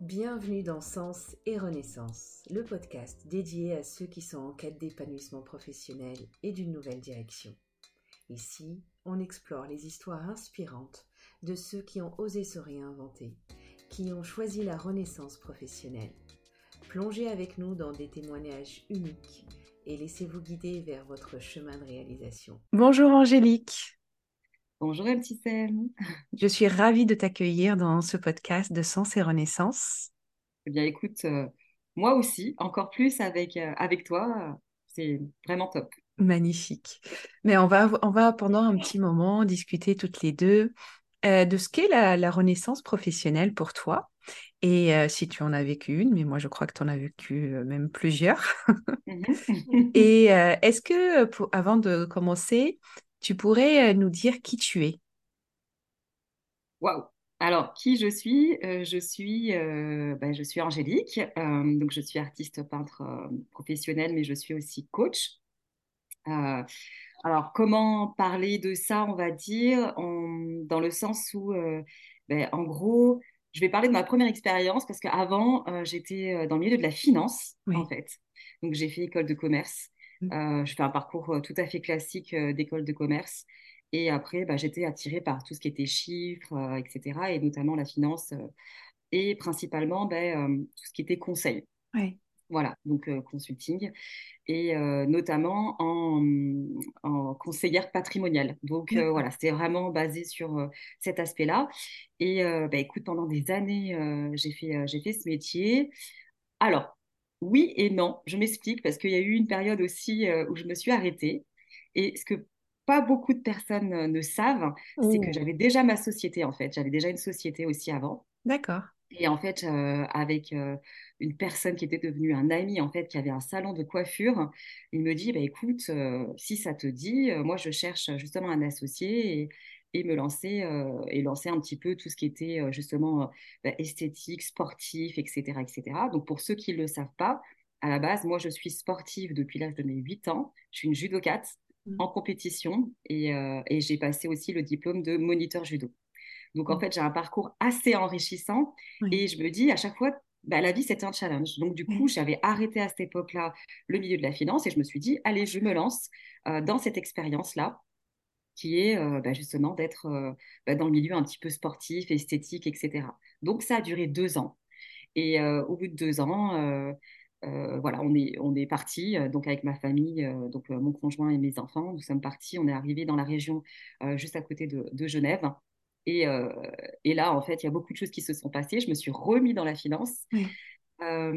Bienvenue dans Sens et Renaissance, le podcast dédié à ceux qui sont en quête d'épanouissement professionnel et d'une nouvelle direction. Ici, on explore les histoires inspirantes de ceux qui ont osé se réinventer, qui ont choisi la renaissance professionnelle. Plongez avec nous dans des témoignages uniques et laissez-vous guider vers votre chemin de réalisation. Bonjour Angélique. Bonjour Sam. Je suis ravie de t'accueillir dans ce podcast de Sens et Renaissance. Eh bien écoute, euh, moi aussi, encore plus avec, euh, avec toi, c'est vraiment top. Magnifique. Mais on va, on va pendant un petit moment discuter toutes les deux euh, de ce qu'est la, la, renaissance professionnelle pour toi. Et si tu en as vécu une, mais moi je crois que tu en as vécu même plusieurs. Mhm. et est-ce que, pour, avant de commencer, tu pourrais euh, nous dire qui tu es? Waouh alors, qui je suis? Euh, je, suis euh, ben, je suis Angélique, donc je suis artiste peintre professionnelle, mais je suis aussi coach. alors, comment parler de ça, on va dire, dans le sens où, ben, en gros, je vais parler de ma première expérience parce qu'avant, j'étais dans le milieu de la finance, en fait. Donc, j'ai fait école de commerce. Mmh. Euh, je fais un parcours tout à fait classique d'école de commerce. Et après, bah, j'étais attirée par tout ce qui était chiffres, etc., et notamment la finance, et principalement bah, tout ce qui était conseil. Voilà, donc consulting, et notamment en, conseillère patrimoniale. Donc voilà, c'était vraiment basé sur cet aspect-là. Et bah, écoute, pendant des années, j'ai fait, j'ai fait ce métier. Alors, oui et non. Je m'explique parce qu'il y a eu une période aussi euh, où je me suis arrêtée. Et ce que pas beaucoup de personnes euh, ne savent, c'est que j'avais déjà ma société en fait. J'avais déjà une société aussi avant. D'accord. Et en fait, euh, avec une personne qui était devenue un ami, en fait, qui avait un salon de coiffure, il me dit, bah, écoute, si ça te dit, moi, je cherche justement un associé et, et me lancer euh, et lancer un petit peu tout ce qui était euh, justement euh, bah, esthétique, sportif, etc., etc. Donc pour ceux qui ne le savent pas, à la base, moi je suis sportive depuis l'âge de mes 8 ans. Je suis une judokate mmh. en compétition et, et j'ai passé aussi le diplôme de moniteur judo. Donc en mmh. fait, j'ai un parcours assez enrichissant et je me dis à chaque fois, bah, la vie, c'était un challenge. Donc, du coup, j'avais arrêté à cette époque-là le milieu de la finance et je me suis dit, allez, je me lance dans cette expérience-là qui est bah, justement d'être bah, dans le milieu un petit peu sportif, esthétique, etc. Donc ça a duré deux ans. Et au bout de deux ans, voilà, on est, on est parti donc avec ma famille, donc mon conjoint et mes enfants. Nous sommes partis, on est arrivé dans la région juste à côté de, Genève. Et, et, là, en fait, il y a beaucoup de choses qui se sont passées. Je me suis remis dans la finance. Euh,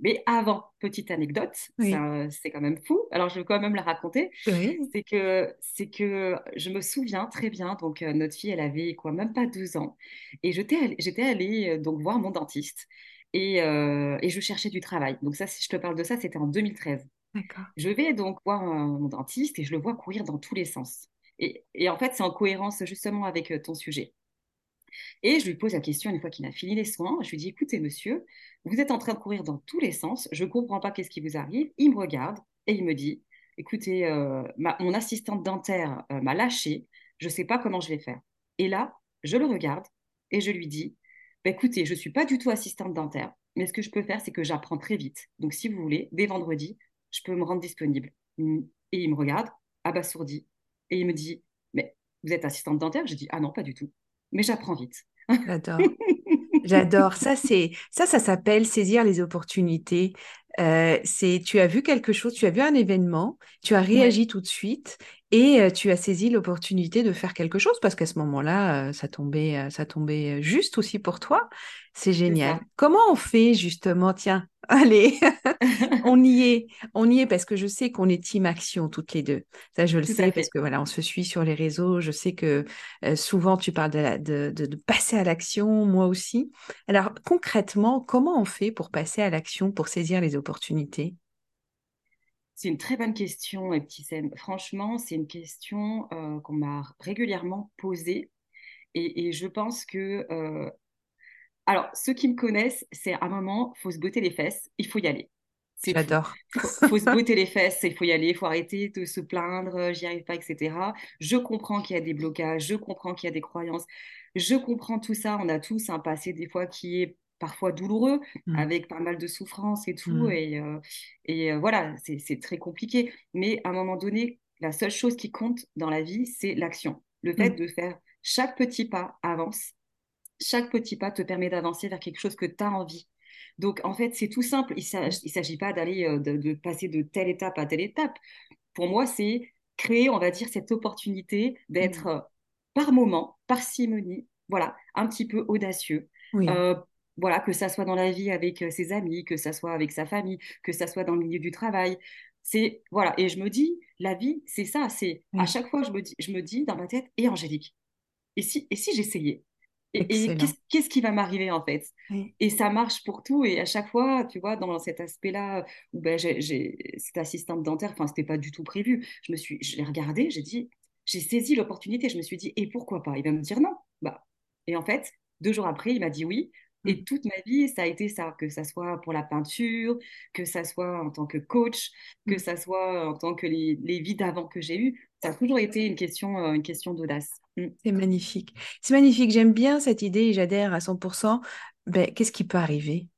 mais avant, petite anecdote, c'est quand même fou. Alors, je veux quand même la raconter. C'est que, c'est que je me souviens très bien. Donc, euh, notre fille, elle avait quoi, même pas 12 ans. Et j'étais, j'étais allée euh, donc voir mon dentiste. Et, et, je cherchais du travail. Donc, ça, si je te parle de ça, c'était en 2013. Je vais donc voir mon dentiste et je le vois courir dans tous les sens. Et, et en fait, c'est en cohérence justement avec ton sujet. Et je lui pose la question une fois qu'il a fini les soins. Je lui dis écoutez, monsieur, vous êtes en train de courir dans tous les sens. Je ne comprends pas qu'est-ce qui vous arrive. Il me regarde et il me dit écoutez, euh, mon assistante dentaire euh, m'a lâché. Je ne sais pas comment je vais faire. Et là, je le regarde et je lui dis bah, écoutez, je ne suis pas du tout assistante dentaire, mais ce que je peux faire, c'est que j'apprends très vite. Donc, si vous voulez, dès vendredi, je peux me rendre disponible. Et il me regarde, abasourdi, et il me dit mais vous êtes assistante dentaire? Je dis ah non, pas du tout mais j'apprends vite. J'adore. J'adore. Ça, c'est ça, ça s'appelle saisir les opportunités. Euh, c'est tu as vu quelque chose, tu as vu un événement, tu as réagi tout de suite et euh, tu as saisi l'opportunité de faire quelque chose parce qu'à ce moment-là, euh, ça tombait, ça tombait juste aussi pour toi. C'est génial. Comment on fait justement? Tiens, allez, on y est, on y est parce que je sais qu'on est team action toutes les deux. Ça, je le sais parce que voilà, on se suit sur les réseaux. Je sais que souvent tu parles de, de passer à l'action, moi aussi. Alors concrètement, comment on fait pour passer à l'action, pour saisir les opportunités? C'est une très bonne question, Epticène. Franchement, c'est une question euh, qu'on m'a régulièrement posée. Et, je pense que. Euh, alors, ceux qui me connaissent, c'est à un moment, il faut se botter les fesses, il faut y aller. J'adore. Il faut, se botter les fesses, il faut y aller, il faut arrêter de se plaindre, j'y arrive pas, etc. Je comprends qu'il y a des blocages, je comprends qu'il y a des croyances, je comprends tout ça. On a tous un passé des fois qui est parfois douloureux, Mmh. avec pas mal de souffrance et tout. Mmh. Et, euh, et euh, voilà, c'est très compliqué. Mais à un moment donné, la seule chose qui compte dans la vie, c'est l'action. Le fait Mmh. de faire chaque petit pas avance. Chaque petit pas te permet d'avancer vers quelque chose que tu as envie. Donc, en fait, c'est tout simple. Il ne s'agit pas d'aller, euh, de, de passer de telle étape à telle étape. Pour moi, c'est créer, on va dire, cette opportunité d'être par moment, par simonie, voilà, un petit peu audacieux. Oui. Euh, voilà, que ça soit dans la vie avec euh, ses amis, que ça soit avec sa famille, que ça soit dans le milieu du travail. C'est voilà, et je me dis, la vie, c'est ça. C'est à chaque fois, je me dis, je me dis dans ma tête, et Angélique, et si, et si j'essayais? Et, qu'est-ce qu'est-ce qui va m'arriver en fait? Oui. Et ça marche pour tout. Et à chaque fois, tu vois, dans cet aspect-là, où ben, j'ai, j'ai- cette assistante dentaire, enfin, c'était pas du tout prévu. Je me suis, je l'ai regardé, j'ai dit, j'ai saisi l'opportunité. Je me suis dit, et pourquoi pas? Il va me dire non. Bah, et en fait, deux jours après, il m'a dit oui. Et Mmh. toute ma vie, ça a été ça, que ça soit pour la peinture, que ça soit en tant que coach, que Mmh. ça soit en tant que les, les vies d'avant que j'ai eues. Ça a toujours été une question, euh, une question d'audace. Mm. C'est magnifique. C'est magnifique. J'aime bien cette idée et j'adhère à 100%. Ben, qu'est-ce qui peut arriver?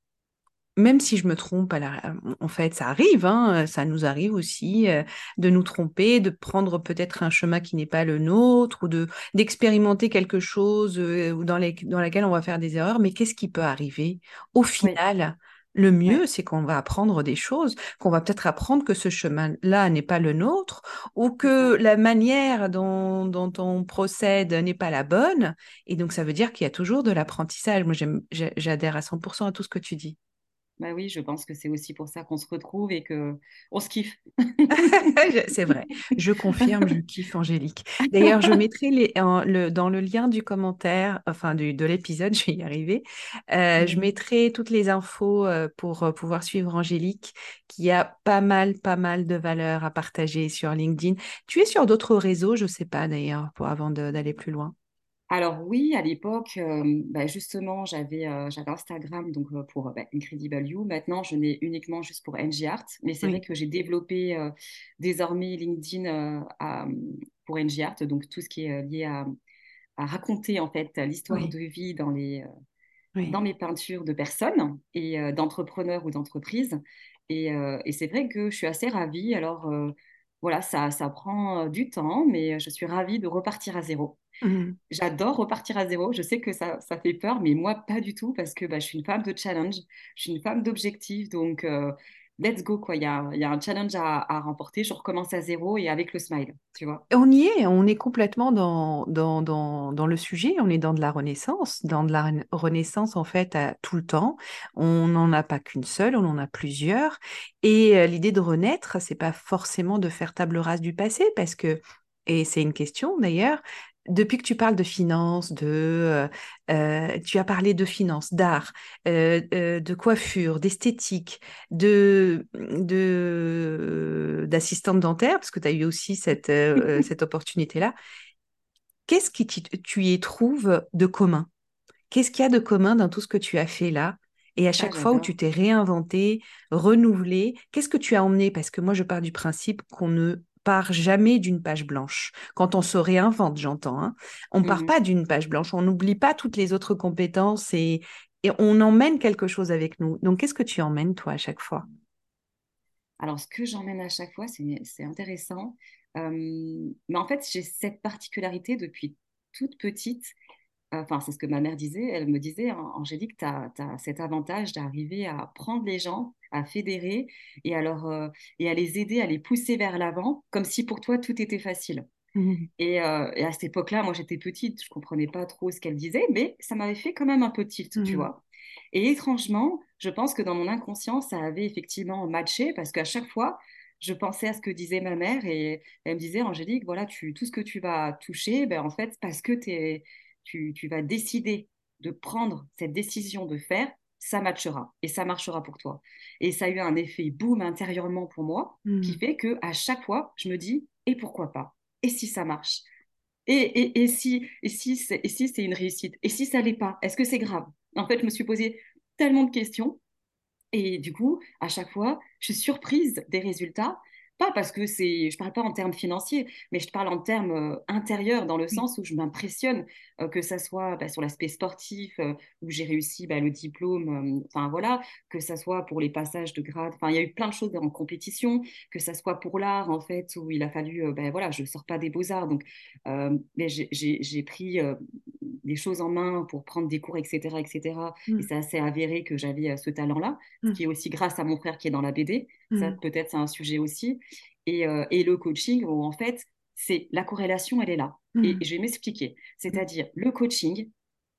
Même si je me trompe, à la- en fait, ça arrive, hein, ça nous arrive aussi euh, de nous tromper, de prendre peut-être un chemin qui n'est pas le nôtre ou de d'expérimenter quelque chose euh, dans, les, dans laquelle on va faire des erreurs. Mais qu'est-ce qui peut arriver? Au Oui, final, le mieux, c'est qu'on va apprendre des choses, qu'on va peut-être apprendre que ce chemin-là n'est pas le nôtre ou que la manière dont, dont on procède n'est pas la bonne. Et donc, ça veut dire qu'il y a toujours de l'apprentissage. Moi, j'adhère à 100% à tout ce que tu dis. Bah oui, je pense que c'est aussi pour ça qu'on se retrouve et que on se kiffe. C'est vrai, je confirme, je kiffe Angélique. D'ailleurs, je mettrai les, en- le- dans le lien du commentaire, enfin du, de l'épisode, je vais y arriver, euh, je Mhm. mettrai toutes les infos euh, pour euh, pouvoir suivre Angélique, qui a pas mal, pas mal de valeurs à partager sur LinkedIn. Tu es sur d'autres réseaux, je ne sais pas d'ailleurs, pour avant d'aller plus loin? Alors oui, à l'époque, euh, bah, justement, j'avais euh, j'avais Instagram donc euh, pour bah, Incredible You. Maintenant, je n'ai uniquement juste pour NG Art, mais c'est vrai que j'ai développé désormais LinkedIn à- pour NG Art, donc tout ce qui est lié à, à raconter en fait l'histoire oui, de vie dans les oui. dans mes peintures de personnes et d'entrepreneurs ou d'entreprises. Et, et c'est vrai que je suis assez ravie. Alors voilà, ça, ça prend euh, du temps, mais je suis ravie de repartir à zéro. Mhm. J'adore repartir à zéro. Je sais que ça, ça fait peur, mais moi, pas du tout, parce que bah, je suis une femme de challenge, je suis une femme d'objectifs. Donc, euh, let's go, quoi. Il y a, un challenge à, remporter. Je recommence à zéro et avec le smile, tu vois. On y est, on est complètement dans, le sujet, on est dans de la renaissance, dans de la rena- renaissance en fait à tout le temps. On n'en a pas qu'une seule, on en a plusieurs. Et euh, l'idée de renaître, c'est pas forcément de faire table rase du passé, parce que, et c'est une question d'ailleurs, depuis que tu parles de finances, de, euh, euh, tu as parlé de finances, d'art, euh, euh, de coiffure, d'esthétique, de, de, d'assistante dentaire, parce que tu as eu aussi cette, cette opportunité-là. Qu'est-ce qui tu, y trouves de commun? Qu'est-ce qu'il y a de commun dans tout ce que tu as fait là? Et à Ah, chaque fois où tu t'es réinventé, renouvelé, qu'est-ce que tu as emmené? Parce que moi, je pars du principe qu'on ne part jamais d'une page blanche. Quand on se réinvente, j'entends, hein. On ne part Mhm. pas d'une page blanche, on n'oublie pas toutes les autres compétences et, et on emmène quelque chose avec nous. Donc, qu'est-ce que tu emmènes, toi, à chaque fois? Alors, ce que j'emmène à chaque fois, c'est, intéressant. Euh, mais en fait, j'ai cette particularité depuis toute petite. Enfin, c'est ce que ma mère disait. Elle me disait, An- Angélique, tu as, cet avantage d'arriver à prendre les gens, à fédérer et à, leur, euh, et à les aider, à les pousser vers l'avant, comme si pour toi tout était facile. Et, euh, et à cette époque-là, moi j'étais petite, je comprenais pas trop ce qu'elle disait, mais ça m'avait fait quand même un peu tilt, tu Mhm. vois. Et étrangement, je pense que dans mon inconscient, ça avait effectivement matché parce qu'à chaque fois, je pensais à ce que disait ma mère et elle me disait, Angélique, voilà, tu, tout ce que tu vas toucher, ben, en fait, parce que t'es, tu, tu vas décider de prendre cette décision de faire, ça matchera et ça marchera pour toi. Et ça a eu un effet boom intérieurement pour moi qui Mhm. fait que à chaque fois, je me dis, et pourquoi pas? Et si ça marche? Et, et, et si, et si c'est et si c'est une réussite? Et si ça l'est pas? Est-ce que c'est grave? En fait, je me suis posé tellement de questions et du coup, à chaque fois, je suis surprise des résultats pas parce que c'est, je parle pas en termes financiers, mais je parle en termes euh, intérieurs, dans le Oui. sens où je m'impressionne, euh, que ça soit bah, sur l'aspect sportif, où j'ai réussi bah, le diplôme, enfin voilà, que ça soit pour les passages de grade, enfin il y a eu plein de choses en compétition, que ça soit pour l'art, en fait, où il a fallu, ben voilà, je sors pas des beaux-arts, donc mais j'ai pris des choses en main pour prendre des cours, etc., etc., et Mm, ça s'est avéré que j'avais euh, ce talent-là, ce mm, qui est aussi grâce à mon frère qui est dans la BD, ça mm, peut-être c'est un sujet aussi. Et, euh, et le coaching, où en fait, c'est la corrélation, elle est là. Et je vais m'expliquer. C'est-à-dire, le coaching,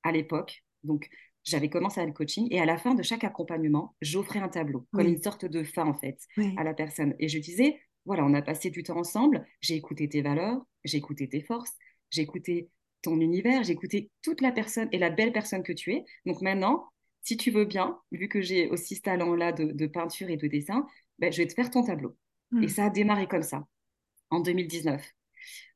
à l'époque, donc j'avais commencé à le coaching, et à la fin de chaque accompagnement, j'offrais un tableau, comme une sorte de fin, en fait, oui. à la personne. Et je disais, voilà, on a passé du temps ensemble, j'ai écouté tes valeurs, j'ai écouté tes forces, j'ai écouté ton univers, j'ai écouté toute la personne et la belle personne que tu es. Donc maintenant, si tu veux bien, vu que j'ai aussi ce talent-là de, de peinture et de dessin, ben, je vais te faire ton tableau. Et Mm, ça a démarré comme ça, en 2019.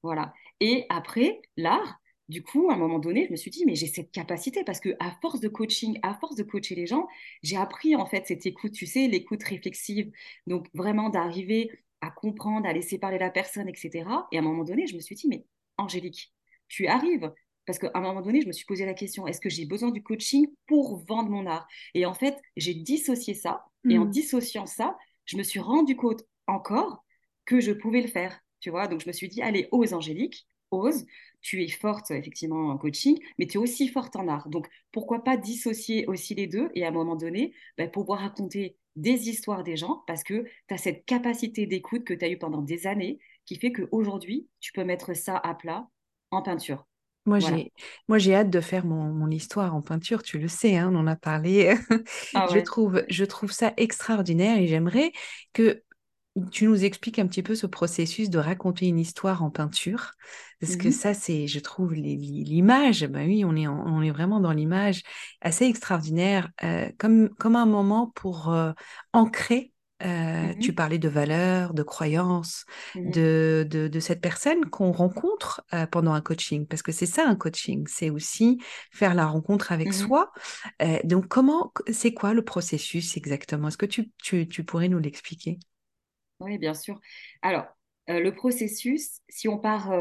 Voilà. Et après, l'art, du coup, à un moment donné, je me suis dit, mais j'ai cette capacité parce que à force de coaching, à force de coacher les gens, j'ai appris en fait cette écoute, tu sais, l'écoute réflexive. Donc vraiment d'arriver à comprendre, à laisser parler la personne, etc. Et à un moment donné, je me suis dit, mais Angélique, tu arrives. Parce qu'à un moment donné, je me suis posé la question, est-ce que j'ai besoin du coaching pour vendre mon art? Et en fait, j'ai dissocié ça. Et en mm. dissociant ça, je me suis rendu compte encore que je pouvais le faire. Tu vois, donc je me suis dit, allez, ose Angélique, ose. Tu es forte effectivement en coaching, mais tu es aussi forte en art. Donc pourquoi pas dissocier aussi les deux et à un moment donné, ben, pouvoir raconter des histoires des gens parce que tu as cette capacité d'écoute que tu as eue pendant des années qui fait qu'aujourd'hui, tu peux mettre ça à plat en peinture. Moi, Voilà. j'ai, moi, j'ai hâte de faire mon, mon histoire en peinture, tu le sais, hein, on en a parlé. Ah Je trouve, je trouve ça extraordinaire et j'aimerais que tu nous expliques un petit peu ce processus de raconter une histoire en peinture. Parce que Mhm. ça, c'est, je trouve, l'image, ben oui, on est, en- on est vraiment dans l'image assez extraordinaire, euh, comme, comme un moment pour euh, ancrer. Euh, tu parlais de valeurs, de croyances, Mhm. de, de, de cette personne qu'on rencontre euh, pendant un coaching, parce que c'est ça un coaching, c'est aussi faire la rencontre avec Mhm. soi. Euh, donc, comment, c'est quoi le processus exactement? Est-ce que tu, tu, tu pourrais nous l'expliquer? Oui, bien sûr. Alors, le processus, si on part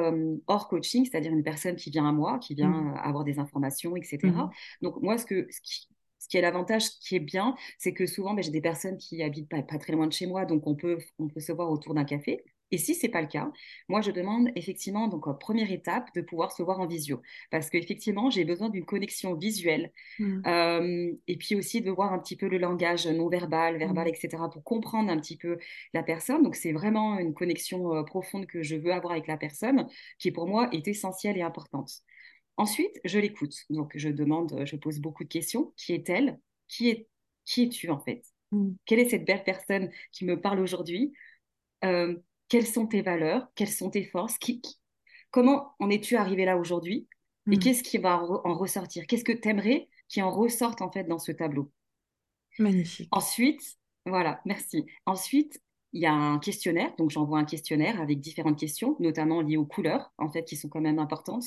hors coaching, c'est-à-dire une personne qui vient à moi, qui vient avoir des informations, etc. Donc, moi, ce, que, ce, qui, ce qui est l'avantage qui est bien, c'est que souvent, ben, j'ai des personnes qui habitent pas, pas très loin de chez moi, donc on peut, on peut se voir autour d'un café. Et si c'est pas le cas, moi, je demande effectivement, donc en première étape, de pouvoir se voir en visio. Parce qu'effectivement, j'ai besoin d'une connexion visuelle mm, euh, et puis aussi de voir un petit peu le langage non verbal, verbal, mm, etc., pour comprendre un petit peu la personne. Donc, c'est vraiment une connexion euh, profonde que je veux avoir avec la personne, qui pour moi est essentielle et importante. Ensuite, je l'écoute. Donc, je demande, je pose beaucoup de questions. Qui est-elle? Qui est, qui es-tu en fait? Mm, Quelle est cette belle personne qui me parle aujourd'hui? Euh, Quelles sont tes valeurs? Quelles sont tes forces? Qui- qui- Comment en es-tu arrivé là aujourd'hui? Et mm. qu'est-ce qui va en ressortir? Qu'est-ce que tu aimerais qui en ressorte en fait dans ce tableau? Magnifique. Ensuite, voilà, merci. Ensuite, il y a un questionnaire, donc j'envoie un questionnaire avec différentes questions, notamment liées aux couleurs, en fait, qui sont quand même importantes,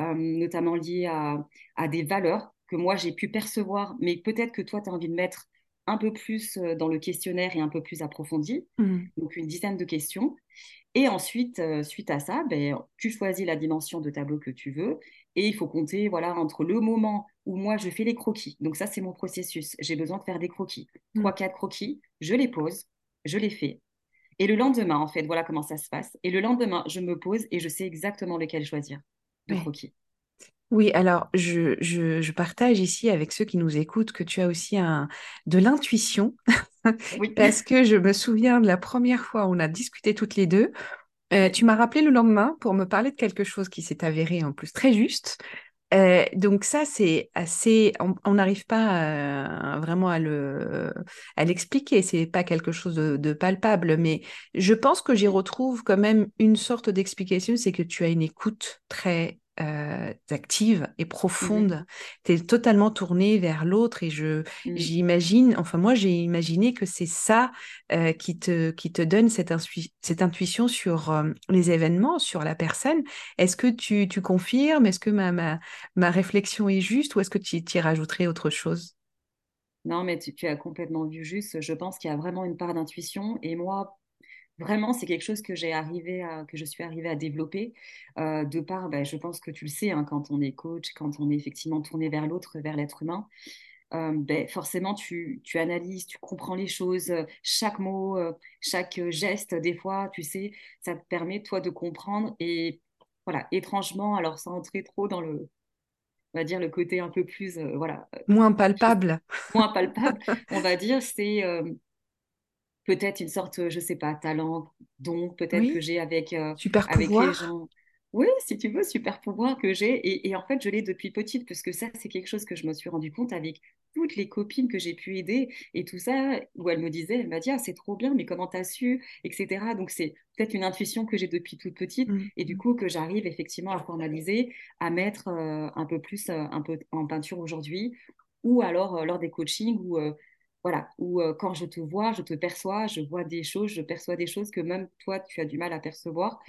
euh, notamment liées à, à des valeurs que moi j'ai pu percevoir, mais peut-être que toi, tu as envie de mettre un peu plus euh, dans le questionnaire et un peu plus approfondi. Mm, Donc, une dizaine de questions. Et ensuite, euh, suite à ça, ben, tu choisis la dimension de tableau que tu veux et il faut compter voilà, entre le moment où moi je fais les croquis. Donc ça, c'est mon processus. J'ai besoin de faire des croquis. mm. Trois, quatre croquis, je les pose, je les fais. Et le lendemain, en fait, voilà comment ça se passe. Et le lendemain, je me pose et je sais exactement lequel choisir de croquis. Oui, alors je, je, je partage ici avec ceux qui nous écoutent que tu as aussi un, de l'intuition, Oui. parce que je me souviens de la première fois où on a discuté toutes les deux. Euh, tu m'as rappelé le lendemain pour me parler de quelque chose qui s'est avéré en plus très juste. Euh, donc ça, c'est assez, on n'arrive pas euh, vraiment à le, à l'expliquer. C'est pas quelque chose de palpable, mais je pense que j'y retrouve quand même une sorte d'explication, c'est que tu as une écoute très euh, active et profonde. Tu es totalement tourné vers l'autre et je, Mhm. j'imagine, enfin moi j'ai imaginé que c'est ça euh, qui te, qui te donne cette, cette intuition sur euh, les événements, sur la personne. Est-ce que tu, tu confirmes? Est-ce que ma, ma, ma réflexion est juste ou est-ce que tu y rajouterais autre chose? Non, mais tu, tu as complètement vu juste. Je pense qu'il y a vraiment une part d'intuition. Et moi, vraiment, c'est quelque chose que j'ai arrivé à, que je suis arrivée à développer euh, de par, ben, je pense que tu le sais, hein, quand on est coach, quand on est effectivement tourné vers l'autre, vers l'être humain, euh, ben, forcément, tu, tu, analyses, tu comprends les choses, chaque mot, euh, chaque geste, des fois, tu sais, ça te permet, toi, de comprendre. Et voilà, étrangement, alors sans entrer trop dans le, on va dire, le côté un peu plus, euh, voilà. Moins palpable. Moins palpable, on va dire, c'est peut-être une sorte, je sais pas, talent, don, peut-être que j'ai avec, Super avec pouvoir. les gens. Oui, si tu veux, super pouvoir que j'ai. Et, en fait, je l'ai depuis petite, parce que ça, c'est quelque chose que je me suis rendu compte avec toutes les copines que j'ai pu aider et tout ça, où elle me disait, elle m'a dit, ah, c'est trop bien, mais comment t'as su, etc. Donc, c'est peut-être une intuition que j'ai depuis toute petite Mmh. et du coup que j'arrive effectivement à formaliser, à mettre euh, un peu plus euh, un peu en peinture aujourd'hui, ou alors euh, lors des coachings où voilà, où quand je te vois, je te perçois, je vois des choses, je perçois des choses que même toi, tu as du mal à percevoir.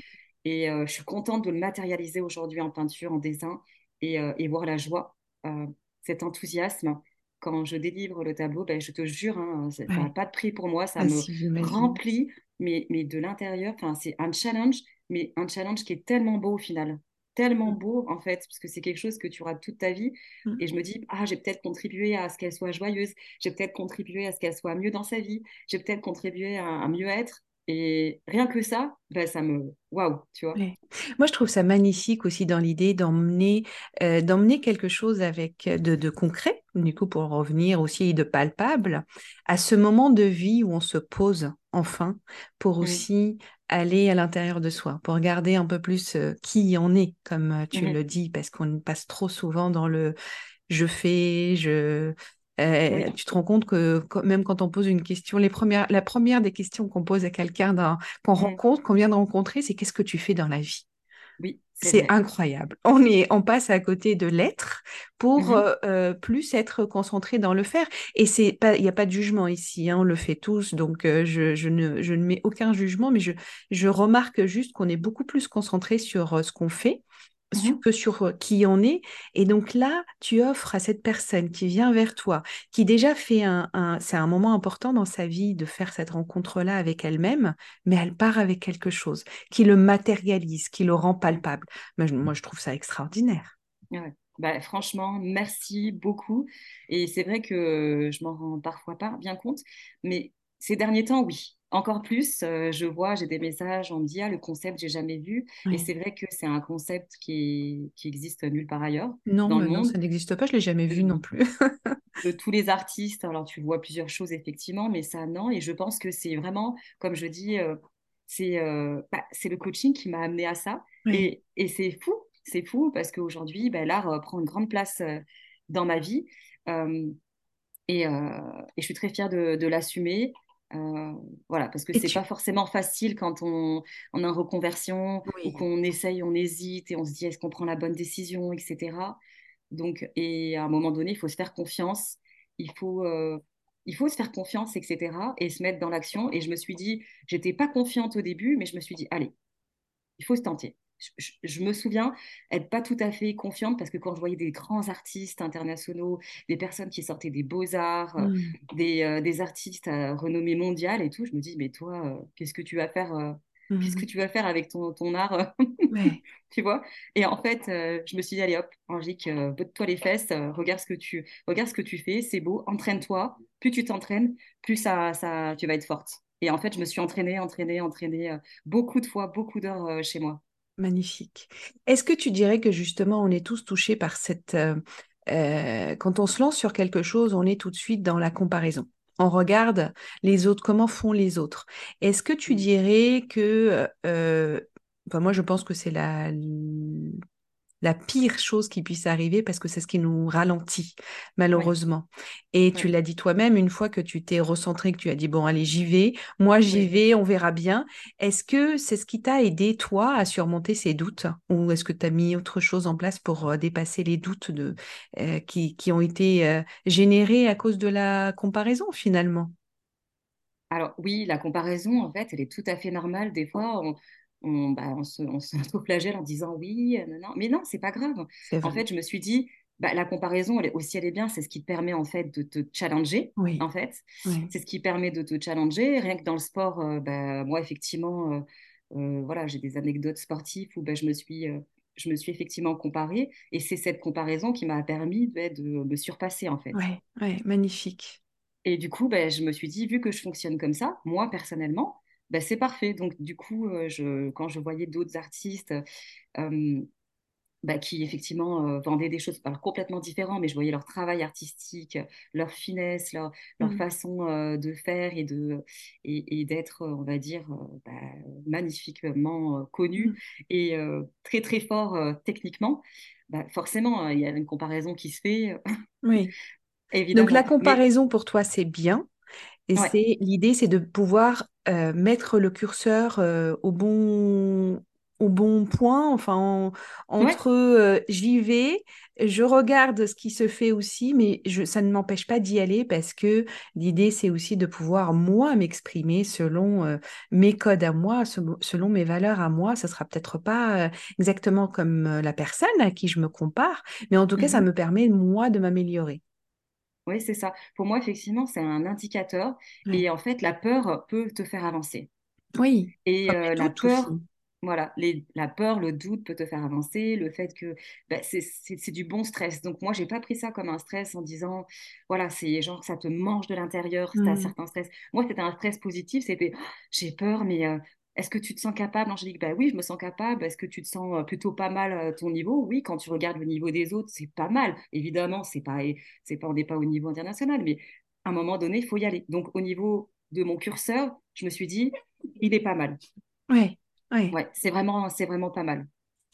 Et euh, je suis contente de le matérialiser aujourd'hui en peinture, en dessin et, euh, et voir la joie, euh, cet enthousiasme. Quand je délivre le tableau, ben, je te jure, hein, ça n'a Ouais. pas de prix pour moi, ça Ah, me si, remplit, mais, mais de l'intérieur, c'est un challenge, mais un challenge qui est tellement beau au final. Tellement beau en fait, parce que c'est quelque chose que tu auras toute ta vie. Mmh. Et je me dis, ah, j'ai peut-être contribué à ce qu'elle soit joyeuse, j'ai peut-être contribué à ce qu'elle soit mieux dans sa vie, j'ai peut-être contribué à un mieux-être. Et rien que ça, ben, ça me... Waouh, tu vois. Ouais. Moi, je trouve ça magnifique aussi dans l'idée d'emmener euh, d'emmener quelque chose avec euh, de, de concret, du coup, pour revenir aussi de palpable, à ce moment de vie où on se pose enfin pour aussi aller à l'intérieur de soi, pour regarder un peu plus euh, qui on est, comme tu le dis, parce qu'on passe trop souvent dans le je fais, je... Euh, Oui. tu te rends compte que quand- même quand on pose une question, les premières, la première des questions qu'on pose à quelqu'un qu'on Mhm. rencontre, qu'on vient de rencontrer, c'est qu'est-ce que tu fais dans la vie? Oui, c'est incroyable. On est, on passe à côté de l'être pour Mhm. euh, euh, plus être concentré dans le faire. Et c'est pas, il n'y a pas de jugement ici. hein, on le fait tous, donc euh, je, je ne, je ne mets aucun jugement, mais je, je remarque juste qu'on est beaucoup plus concentré sur euh, ce qu'on fait que sur qui on est. Et donc là, tu offres à cette personne qui vient vers toi, qui déjà fait un, un- c'est un moment important dans sa vie de faire cette rencontre-là avec elle-même, mais elle part avec quelque chose qui le matérialise, qui le rend palpable. Moi, je, moi, je trouve ça extraordinaire. Ouais. Bah, franchement, merci beaucoup. Et c'est vrai que je m'en rends parfois pas bien compte, mais ces derniers temps, oui. Encore plus, euh, je vois, j'ai des messages, on me dit, ah, le concept, j'ai jamais vu. Et c'est vrai que c'est un concept qui, qui existe nulle part ailleurs Non, dans le non, monde. ça n'existe pas, je l'ai jamais vu non plus. de tous les artistes. Alors, tu vois plusieurs choses, effectivement, mais ça, non. Et je pense que c'est vraiment, comme je dis, euh, c'est euh, bah, le coaching qui m'a amené à ça. Oui. Et, et c'est fou, c'est fou, parce qu'aujourd'hui, bah, l'art euh, prend une grande place dans ma vie. Et, et je suis très fière de, de l'assumer. Euh, voilà, parce que c'est tu, pas forcément facile quand on, on est en reconversion ou qu'on essaye, on hésite et on se dit est-ce qu'on prend la bonne décision, etc. Donc, et à un moment donné, il faut se faire confiance, il faut, euh, il faut se faire confiance, etc. et se mettre dans l'action. Et je me suis dit, j'étais pas confiante au début, mais je me suis dit, allez, il faut se tenter. Je, me souviens être pas tout à fait confiante parce que quand je voyais des grands artistes internationaux, des personnes qui sortaient des beaux-arts, euh, des, euh, des artistes à renommée mondiale et tout, je me dis, mais toi, euh, qu'est-ce que tu vas faire, euh, qu'est-ce que Mhm. tu vas faire avec ton, ton art euh, Ouais. tu vois? Et en fait, euh, je me suis dit, allez hop, Angélique, euh, botte-toi les fesses, euh, regarde ce que tu, regarde ce que tu fais, c'est beau, entraîne-toi. Plus tu t'entraînes, plus ça, ça, tu vas être forte. Et en fait, je me suis entraînée, entraînée, entraînée euh, beaucoup de fois, beaucoup d'heures euh, chez moi. Magnifique. Est-ce que tu dirais que justement, on est tous touchés par cette... euh, euh, quand on se lance sur quelque chose, on est tout de suite dans la comparaison. On regarde les autres, comment font les autres. Est-ce que tu Mm. dirais que... euh, enfin, moi, je pense que c'est la, la pire chose qui puisse arriver parce que c'est ce qui nous ralentit, malheureusement. Et tu l'as dit toi-même, une fois que tu t'es recentré, que tu as dit, bon, allez, j'y vais, moi j'y vais, on verra bien. Est-ce que c'est ce qui t'a aidé, toi, à surmonter ces doutes? Ou est-ce que tu as mis autre chose en place pour euh, dépasser les doutes de, euh, qui, qui ont été euh, générés à cause de la comparaison, finalement? Alors oui, la comparaison, en fait, elle est tout à fait normale. Des fois, on, on, bah, on se, on en disant oui, euh, non, non. mais non, c'est pas grave. En fait, je me suis dit, bah, la comparaison, elle est, aussi, elle est bien. C'est ce qui te permet en fait de te challenger. Oui. En fait, Oui. c'est ce qui permet de te challenger. Rien que dans le sport, euh, bah, moi effectivement, euh, euh, voilà, j'ai des anecdotes sportives où bah, je me suis, je me suis effectivement comparée, et c'est cette comparaison qui m'a permis de me surpasser en fait. Ouais, ouais, magnifique. Et du coup, je me suis dit, vu que je fonctionne comme ça, moi personnellement, bah, c'est parfait. Donc du coup, euh, je, quand je voyais d'autres artistes euh, bah, qui effectivement euh, vendaient des choses alors, complètement différentes, mais je voyais leur travail artistique, leur finesse, leur, leur Mm. façon de faire et de et, et d'être, on va dire, bah, magnifiquement euh, connus Mm. et très très fort techniquement. Bah, forcément, euh, il y a une comparaison qui se fait, Oui. Donc la évidemment. Mais comparaison pour toi, c'est bien. Et ouais, c'est l'idée, c'est de pouvoir euh, mettre le curseur euh, au bon au bon point, enfin en- ouais, entre euh, j'y vais, je regarde ce qui se fait aussi, mais je, ça ne m'empêche pas d'y aller parce que l'idée, c'est aussi de pouvoir moi m'exprimer selon mes codes à moi, se- selon mes valeurs à moi. Ça sera peut-être pas exactement comme la personne à qui je me compare, mais en tout cas, ça mhm. me permet moi de m'améliorer. Oui, c'est ça. Pour moi, effectivement, c'est un indicateur. Ouais. Et en fait, la peur peut te faire avancer. Oui, Et euh, la aussi. peur, voilà, les, la peur, le doute peut te faire avancer, le fait que bah, c'est du bon stress. Donc moi, j'ai pas pris ça comme un stress en disant, voilà, c'est genre ça te mange de l'intérieur, c'est un Mm. certain stress. Moi, c'était un stress positif, c'était, Oh, j'ai peur, mais euh, est-ce que tu te sens capable? Angélique, bah oui, je me sens capable. Est-ce que tu te sens euh, plutôt pas mal à ton niveau? Oui, quand tu regardes le niveau des autres, c'est pas mal. Évidemment, c'est pas, c'est pas, on n'est pas au niveau international, mais à un moment donné, il faut y aller. Donc au niveau de mon curseur, je me suis dit, il est pas mal. Ouais, ouais. Ouais, c'est vraiment, c'est vraiment pas mal.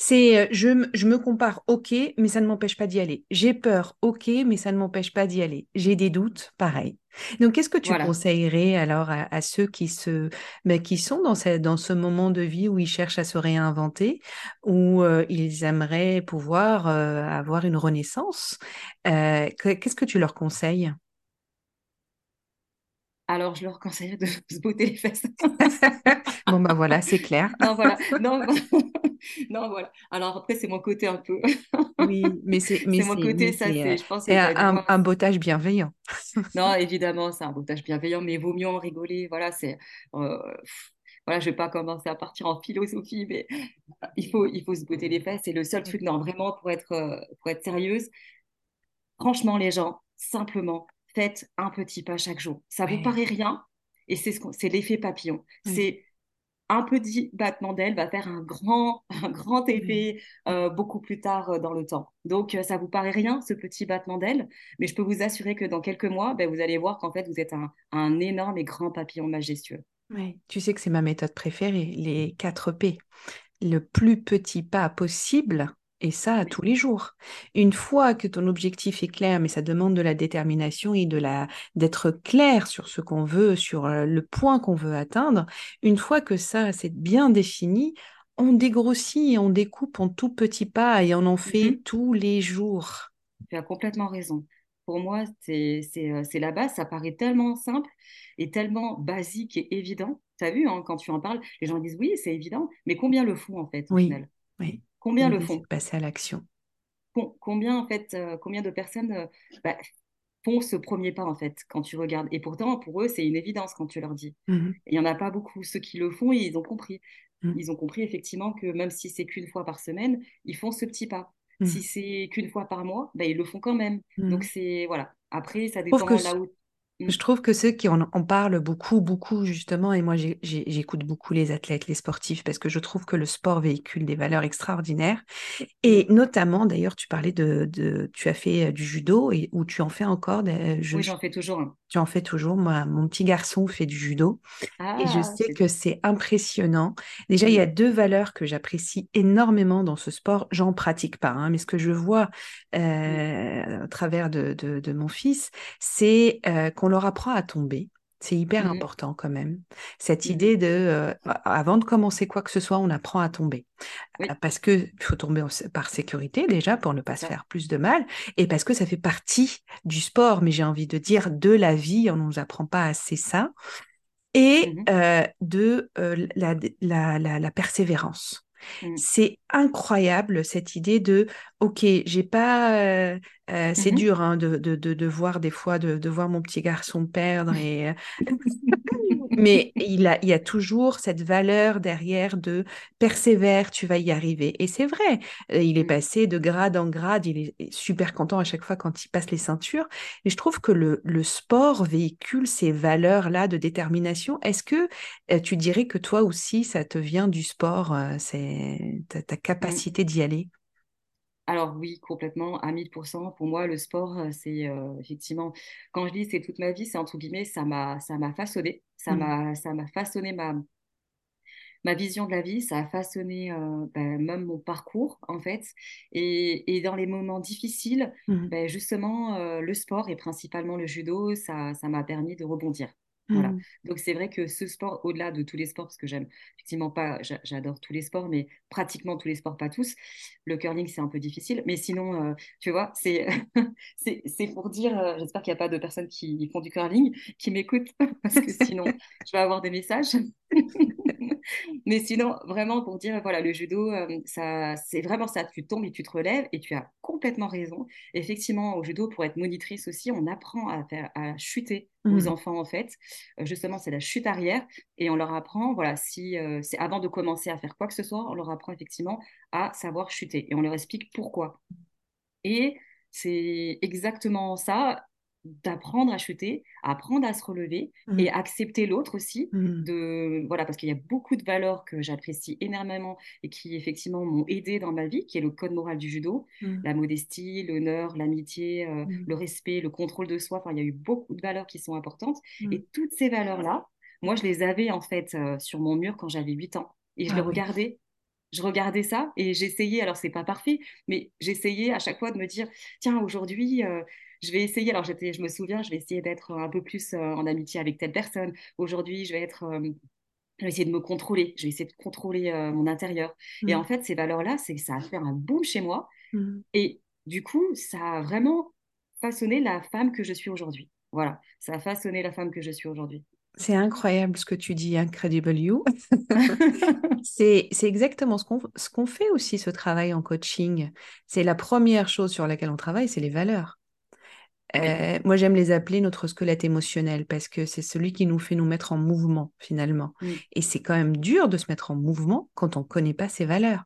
C'est, euh, je, je me compare, ok, mais ça ne m'empêche pas d'y aller. J'ai peur, ok, mais ça ne m'empêche pas d'y aller. J'ai des doutes, pareil. Donc, qu'est-ce que tu Voilà. conseillerais alors à, à ceux qui se, ben, qui sont dans ce, dans ce moment de vie où ils cherchent à se réinventer, où euh, ils aimeraient pouvoir euh, avoir une renaissance? Euh, que- qu'est-ce que tu leur conseilles? Alors, je leur conseillerais de se botter les fesses. Bon, ben voilà, c'est clair. Non, voilà. Non, non, voilà. Alors après, c'est mon côté un peu. Oui, mais c'est, mon côté, ça, c'est, euh. Je pense c'est un, un, bottage bienveillant. Non, évidemment, c'est un boutage bienveillant, mais il vaut mieux en rigoler. Voilà, c'est. euh, Voilà, je vais pas commencer à partir en philosophie, mais il faut, il faut se botter les fesses. C'est le seul truc, non, vraiment, pour être, euh, pour être sérieuse. Franchement, les gens, simplement, faites un petit pas chaque jour. Ça vous Ouais, paraît rien, et c'est ce l'effet papillon. ouais, C'est un petit battement d'aile va faire un grand, un grand effet euh, beaucoup plus tard euh, dans le temps. Donc, euh, ça vous paraît rien, ce petit battement d'aile, mais je peux vous assurer que dans quelques mois, ben, vous allez voir qu'en fait, vous êtes un, un énorme et grand papillon majestueux. Ouais. Tu sais que c'est ma méthode préférée, les 4 P. Le plus petit pas possible, et ça à tous les jours. Une fois que ton objectif est clair, mais ça demande de la détermination et de la d'être clair sur ce qu'on veut, sur euh, le point qu'on veut atteindre. Une fois que ça c'est bien défini, on dégrossit et on découpe en tout petits pas et on en fait Mhm. tous les jours. Tu as complètement raison. Pour moi, c'est c'est, euh, c'est la base. Ça paraît tellement simple et tellement basique et évident. Tu as vu, hein, quand tu en parles, les gens disent oui, c'est évident, mais combien le font en fait au Oui, final? oui. Combien le font? passer à l'action. Com- combien en fait, euh, combien de personnes euh, bah, font ce premier pas en fait quand tu regardes? Et pourtant, pour eux, c'est une évidence quand tu leur dis. Et il n'y en a pas beaucoup. Ceux qui le font, ils ont compris. mhm, Ils ont compris effectivement que même si c'est qu'une fois par semaine, ils font ce petit pas. Si mhm, c'est qu'une fois par mois, ben, ils le font quand même. Donc c'est voilà. Après, ça dépend là où. Mm. Je trouve que ceux qui en, en parlent beaucoup, beaucoup justement, et moi j'écoute beaucoup les athlètes, les sportifs, parce que je trouve que le sport véhicule des valeurs extraordinaires. Et Mhm. notamment, d'ailleurs, tu parlais de, de- tu as fait euh, du judo et ou tu en fais encore. euh, Je, Oui, je- j'en fais toujours un. tu en fais toujours. Moi, mon petit garçon fait du judo. Et je Ah, sais que c'est impressionnant. Déjà, il y a deux valeurs que j'apprécie énormément dans ce sport. J'en pratique pas, hein, mais ce que je vois euh, à travers de, de- de mon fils, c'est euh, qu'on leur apprend à tomber. C'est hyper Mhm. important quand même. Cette Mhm. idée de, euh, avant de commencer quoi que ce soit, on apprend à tomber. Oui, Parce que il faut tomber en- par sécurité déjà pour ne pas se faire plus de mal, et parce que ça fait partie du sport, mais j'ai envie de dire de la vie. On ne nous apprend pas assez ça et euh, de euh, la, la, la, la persévérance. Mmh. C'est incroyable cette idée de, ok, j'ai pas, euh, euh, c'est mmh dur hein, de, de, de, voir des fois, de, de, voir mon petit garçon perdre et euh, mais il, a, il y a toujours cette valeur derrière de persévère, tu vas y arriver. Et c'est vrai, euh, il est mmh. passé de grade en grade, il est super content à chaque fois quand il passe les ceintures. Et je trouve que le, le sport véhicule ces valeurs-là de détermination. Est-ce que euh, tu dirais que toi aussi, ça te vient du sport, euh, c'est ta, ta mmh. capacité d'y aller? Alors oui, complètement, à 1000%. Pour moi, le sport, c'est effectivement, quand je dis c'est toute ma vie, c'est entre guillemets, ça m'a, ça m'a façonné, ça mmh. m'a, ça m'a façonné ma, ma vision de la vie, ça a façonné ben, même mon parcours en fait. Et, et dans les moments difficiles, mmh. ben, justement, le sport et principalement le judo, ça, ça m'a permis de rebondir. Voilà. Mmh. Donc c'est vrai que ce sport, au-delà de tous les sports, parce que j'aime effectivement pas, j'adore tous les sports, mais pratiquement tous les sports, pas tous. Le curling, c'est un peu difficile, mais sinon, euh, tu vois, c'est c'est pour dire, euh, j'espère qu'il n'y a pas de personnes qui font du curling qui m'écoutent, parce que sinon, je vais avoir des messages. mais sinon, vraiment pour dire, voilà, le judo, euh, ça, c'est vraiment ça. Tu tombes et tu te relèves, et tu as complètement raison. Effectivement, au judo, pour être monitrice aussi, on apprend à faire, à chuter aux mmh. enfants en fait. Euh, justement, c'est la chute arrière et on leur apprend, voilà, si euh, c'est avant de commencer à faire quoi que ce soit, on leur apprend effectivement à savoir chuter et on leur explique pourquoi. Et c'est exactement ça d'apprendre à chuter, apprendre à se relever mmh. et accepter l'autre aussi. Mmh. De, voilà, parce qu'il y a beaucoup de valeurs que j'apprécie énormément et qui effectivement m'ont aidé dans ma vie, qui est le code moral du judo, mmh. la modestie, l'honneur, l'amitié, euh, le respect, le contrôle de soi. Enfin, il y a eu beaucoup de valeurs qui sont importantes. Et toutes ces valeurs-là, moi, je les avais en fait euh, sur mon mur quand j'avais 8 ans. Et je les ah regardais je regardais ça et j'essayais, alors c'est pas parfait, mais j'essayais à chaque fois de me dire, tiens, aujourd'hui, euh, je vais essayer, alors j'étais, je me souviens, je vais essayer d'être un peu plus euh, en amitié avec telle personne. Aujourd'hui, je vais être, euh, je vais essayer de me contrôler, je vais essayer de contrôler mon intérieur. Et en mmh. fait, ces valeurs-là, c'est ça a fait un boom chez moi. Mmh. Et du coup, ça a vraiment façonné la femme que je suis aujourd'hui. Voilà, ça a façonné la femme que je suis aujourd'hui. C'est incroyable ce que tu dis, Incredible You. c'est exactement ce qu'on ce qu'on fait aussi, ce travail en coaching. C'est la première chose sur laquelle on travaille, c'est les valeurs. Euh, moi, j'aime les appeler notre squelette émotionnel parce que c'est celui qui nous fait nous mettre en mouvement finalement. Et c'est quand même dur de se mettre en mouvement quand on ne connaît pas ses valeurs.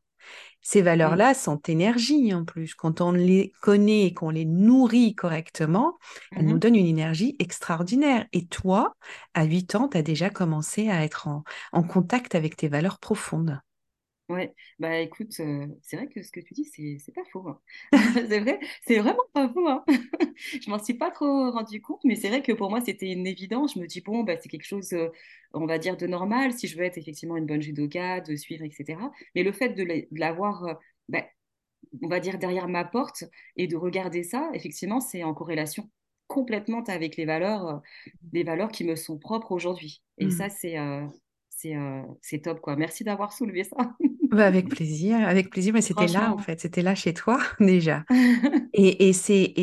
Ces valeurs-là sont énergie en plus. Quand on les connaît et qu'on les nourrit correctement, elles nous mmh donnent une énergie extraordinaire. Et toi, à 8 ans, tu as déjà commencé à être en, contact avec tes valeurs profondes. Ouais, bah écoute, euh, c'est vrai que ce que tu dis, c'est pas faux. Hein. c'est vrai, c'est vraiment pas faux. Hein. je m'en suis pas trop rendu compte, mais c'est vrai que pour moi, c'était une évidence. Je me dis, bon, bah, c'est quelque chose, euh, on va dire, de normal si je veux être effectivement une bonne judoka, de suivre, etc. Mais le fait de l'avoir, euh, bah, on va dire, derrière ma porte et de regarder ça, effectivement, c'est en corrélation complètement avec les valeurs, les valeurs qui me sont propres aujourd'hui. Et mmh. ça, c'est c'est top, quoi. Merci d'avoir soulevé ça. Bah, avec plaisir, avec plaisir. Mais c'était là, en fait. C'était là chez toi, déjà. et, et c'est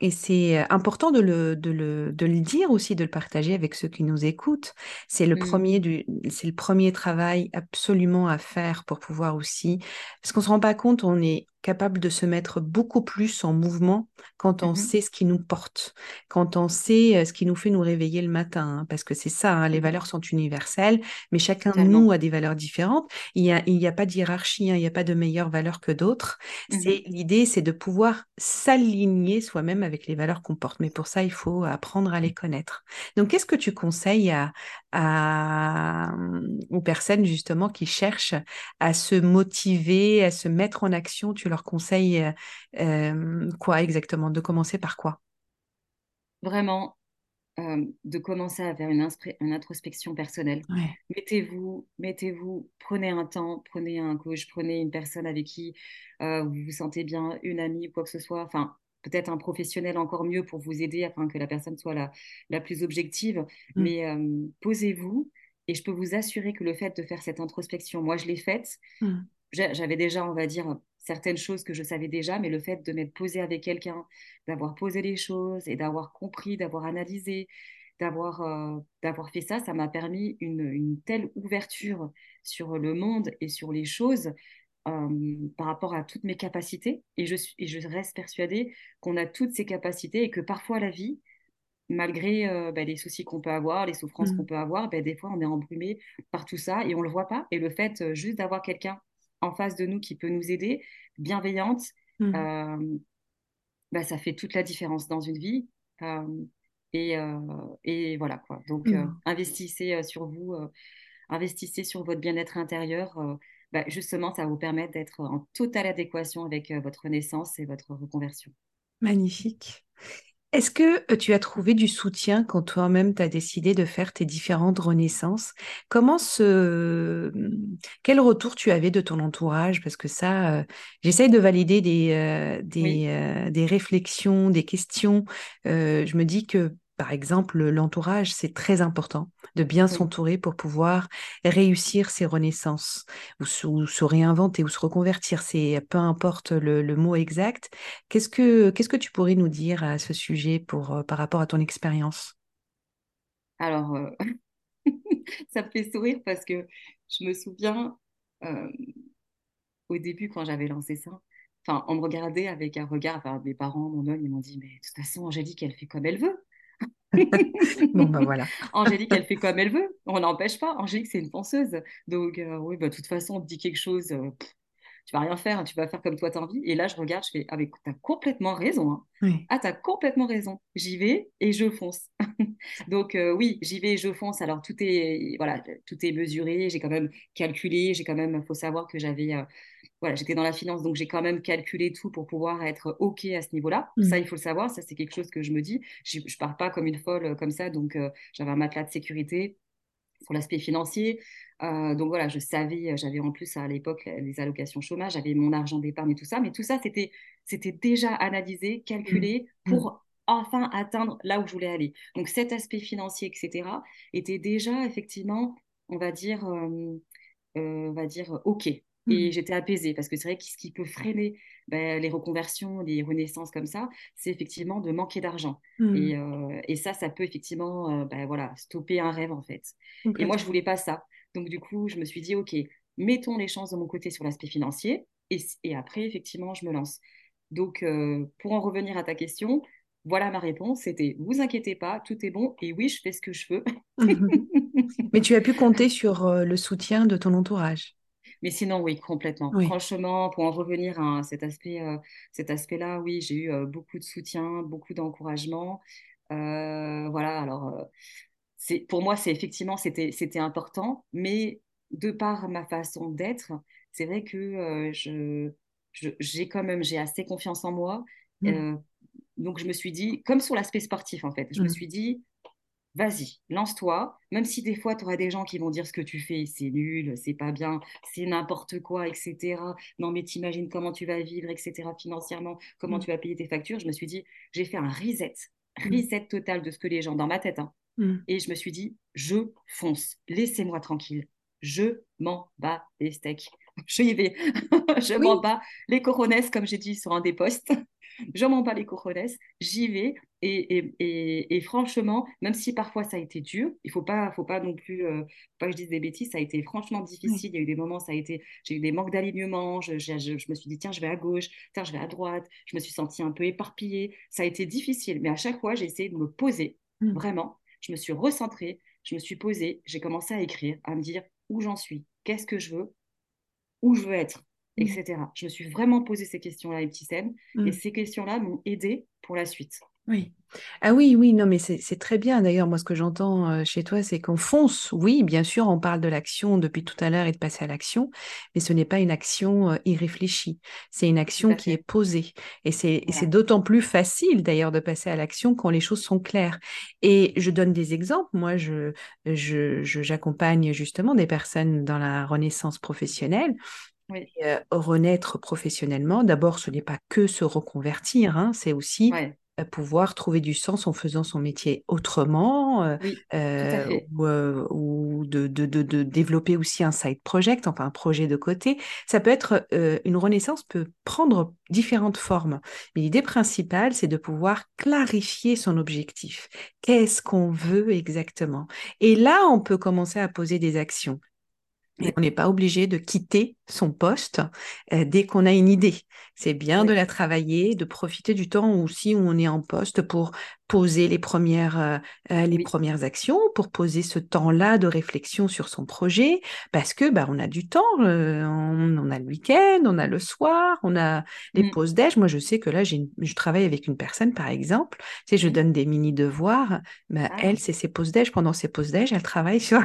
et c'est important de le, de, le, de le dire aussi, de le partager avec ceux qui nous écoutent. C'est le, premier mmh. du, c'est le premier travail absolument à faire pour pouvoir aussi... Parce qu'on ne se rend pas compte, on est capable de se mettre beaucoup plus en mouvement quand on mmh sait ce qui nous porte, quand on sait ce qui nous fait nous réveiller le matin, hein, parce que c'est ça, hein, les mmh valeurs sont universelles, mais chacun de nous a des valeurs différentes. Il n'y a, il y a pas de hiérarchie, hein, il n'y a pas de meilleures valeurs que d'autres. C'est L'idée, c'est de pouvoir s'aligner soi-même avec les valeurs qu'on porte. Mais pour ça, il faut apprendre à les connaître. Donc, qu'est-ce que tu conseilles à, à, aux personnes justement qui cherchent à se motiver, à se mettre en action? Tu leur conseilles euh, euh, quoi exactement? De commencer par quoi? Vraiment, euh, de commencer à faire une, une introspection personnelle. Mettez-vous, mettez-vous, prenez un temps, prenez un coach, prenez une personne avec qui vous vous sentez bien, une amie quoi que ce soit. Enfin, peut-être un professionnel encore mieux pour vous aider afin que la personne soit la, la plus objective. Mm. Mais posez-vous et je peux vous assurer que le fait de faire cette introspection, moi je l'ai faite. Mm. J'avais déjà, on va dire, certaines choses que je savais déjà, mais le fait de m'être posé avec quelqu'un, d'avoir posé les choses et d'avoir compris, d'avoir analysé, d'avoir d'avoir fait ça, ça m'a permis une, une, telle ouverture sur le monde et sur les choses par rapport à toutes mes capacités. Et je, suis, et je reste persuadée qu'on a toutes ces capacités et que parfois la vie, malgré bah, les soucis qu'on peut avoir, les souffrances qu'on mmh. peut avoir, bah, des fois on est embrumé par tout ça et on ne le voit pas. Et le fait juste d'avoir quelqu'un en face de nous qui peut nous aider, bienveillante, mmh. bah, ça fait toute la différence dans une vie. et, et, voilà quoi. Donc mmh. investissez sur vous, investissez sur votre bien-être intérieur. justement, ça va vous permettre d'être en totale adéquation avec votre naissance et votre reconversion. Magnifique. Est-ce que euh, tu as trouvé du soutien quand toi-même tu as décidé de faire tes différentes renaissances? Comment ce... Quel retour tu avais de ton entourage? Parce que ça, euh, j'essaye de valider des, euh, des, des, réflexions, des questions. je me dis que par exemple, l'entourage, c'est très important de bien s'entourer pour pouvoir réussir ses renaissances ou, se réinventer ou se reconvertir. C'est peu importe le, mot exact. Qu'est-ce que qu'est-ce que tu pourrais nous dire à ce sujet pour euh, par rapport à ton expérience? Alors, euh, ça me fait sourire parce que je me souviens euh, au début quand j'avais lancé ça. Enfin, on me regardait avec un regard, enfin, mes parents, mon homme, ils m'ont dit, mais de toute façon, Angélique, elle fait comme elle veut. bon, ben voilà. Angélique, elle fait comme elle veut. On n'empêche pas. Angélique, c'est une penseuse. Donc, euh, oui, bah, de toute façon, on dit quelque chose, euh, tu vas rien faire. Tu vas faire comme toi, tu as envie. Et là, je regarde, je fais Ah, mais tu as complètement raison. Hein. Ah, tu as complètement raison. J'y vais et je fonce. Donc, euh, oui, j'y vais et je fonce. Alors, tout est, voilà, tout est mesuré. J'ai quand même calculé. J'ai quand même, il faut savoir que j'avais voilà, j'étais dans la finance, donc j'ai quand même calculé tout pour pouvoir être OK à ce niveau-là. Ça, mmh. il faut le savoir. Ça, c'est quelque chose que je me dis. Je ne pars pas comme une folle euh, comme ça. Donc, euh, j'avais un matelas de sécurité sur l'aspect financier. Euh, donc voilà, je savais, j'avais en plus à l'époque les allocations chômage, j'avais mon argent d'épargne et tout ça. Mais tout ça, c'était, c'était déjà analysé, calculé mmh. pour mmh. enfin atteindre là où je voulais aller. Donc cet aspect financier, etc., était déjà effectivement, on va dire, on va dire OK. Et mmh. j'étais apaisée parce que c'est vrai que ce qui peut freiner ben, les reconversions, les renaissances comme ça, c'est effectivement de manquer d'argent. Mmh. Et, euh, et, ça, ça peut effectivement euh, ben, voilà, stopper un rêve en fait. Et moi, je voulais pas ça. Donc du coup, je me suis dit, OK, mettons les chances de mon côté sur l'aspect financier et, et, après, effectivement, je me lance. Donc, euh, pour en revenir à ta question, voilà ma réponse, c'était vous inquiétez pas, tout est bon et oui, je fais ce que je veux. Mais tu as pu compter sur le soutien de ton entourage? Mais sinon, oui, complètement. Franchement, pour en revenir à cet aspect, euh, cet aspect-là, oui, j'ai eu euh, beaucoup de soutien, beaucoup d'encouragement. Euh, voilà, alors, c'est, pour moi, c'est effectivement, c'était, c'était important, mais de par ma façon d'être, c'est vrai que je, j'ai quand même, j'ai assez confiance en moi. Mmh. donc, je me suis dit, comme sur l'aspect sportif, en fait, je me mmh. suis dit, vas-y, lance-toi, même si des fois tu auras des gens qui vont dire ce que tu fais, c'est nul, c'est pas bien, c'est n'importe quoi, etc. Non, mais t'imagines comment tu vas vivre, etc. financièrement, comment mm. tu vas payer tes factures. Je me suis dit, j'ai fait un reset, mm. reset total de ce que les gens, dans ma tête, hein. mm. et je me suis dit, je fonce, laissez-moi tranquille, je m'en bats les steaks. Je y vais, je m'en bats les coronesses, comme j'ai dit sur un des posts je m'en bats les cojones, j'y vais. Et, franchement, même si parfois ça a été dur, il faut pas, faut pas non plus, euh, pas que je dise des bêtises, ça a été franchement difficile. Il y a eu des moments, ça a été, j'ai eu des manques d'alignement. Je, me suis dit tiens, je vais à gauche, tiens, je vais à droite. Je me suis sentie un peu éparpillée. Ça a été difficile, mais à chaque fois, j'ai essayé de me poser. Mm. Vraiment, je me suis recentrée, je me suis posée, j'ai commencé à écrire, à me dire où j'en suis, qu'est-ce que je veux, où je veux être. Mmh. etc. Je me suis vraiment posé ces questions-là, les petits et mmh. ces questions-là m'ont aidé pour la suite. Oui. Ah oui, oui, non, mais c'est très bien. D'ailleurs, moi, ce que j'entends euh, chez toi, c'est qu'on fonce. Oui, bien sûr, on parle de l'action depuis tout à l'heure et de passer à l'action, mais ce n'est pas une action euh, irréfléchie. C'est une action qui est posée. Et c'est d'autant plus facile, d'ailleurs, de passer à l'action quand les choses sont claires. Et je donne des exemples. Moi, je j'accompagne justement des personnes dans la renaissance professionnelle euh, renaître professionnellement, d'abord, ce n'est pas que se reconvertir, hein, c'est aussi pouvoir trouver du sens en faisant son métier autrement euh, Oui, euh, ou, euh, ou de, de- de- de développer aussi un side project, enfin un projet de côté. Ça peut être, euh, une renaissance peut prendre différentes formes. Mais l'idée principale, c'est de pouvoir clarifier son objectif. Qu'est-ce qu'on veut exactement? Et là, on peut commencer à poser des actions. Et on n'est pas obligé de quitter son poste euh, dès qu'on a une idée. C'est bien de la travailler, de profiter du temps aussi où on est en poste pour poser les premières, euh, euh, les oui. premières actions, pour poser ce temps-là de réflexion sur son projet, parce que bah, on a du temps, euh, on, on a le week-end, on a le soir, on a les Mm, pauses déj. Moi, je sais que là, j'ai une- je travaille avec une personne, par exemple, tu sais, je oui. donne des mini-devoirs, bah, elle, Ah, c'est ses pauses déj. Pendant ses pauses déj, elle travaille sur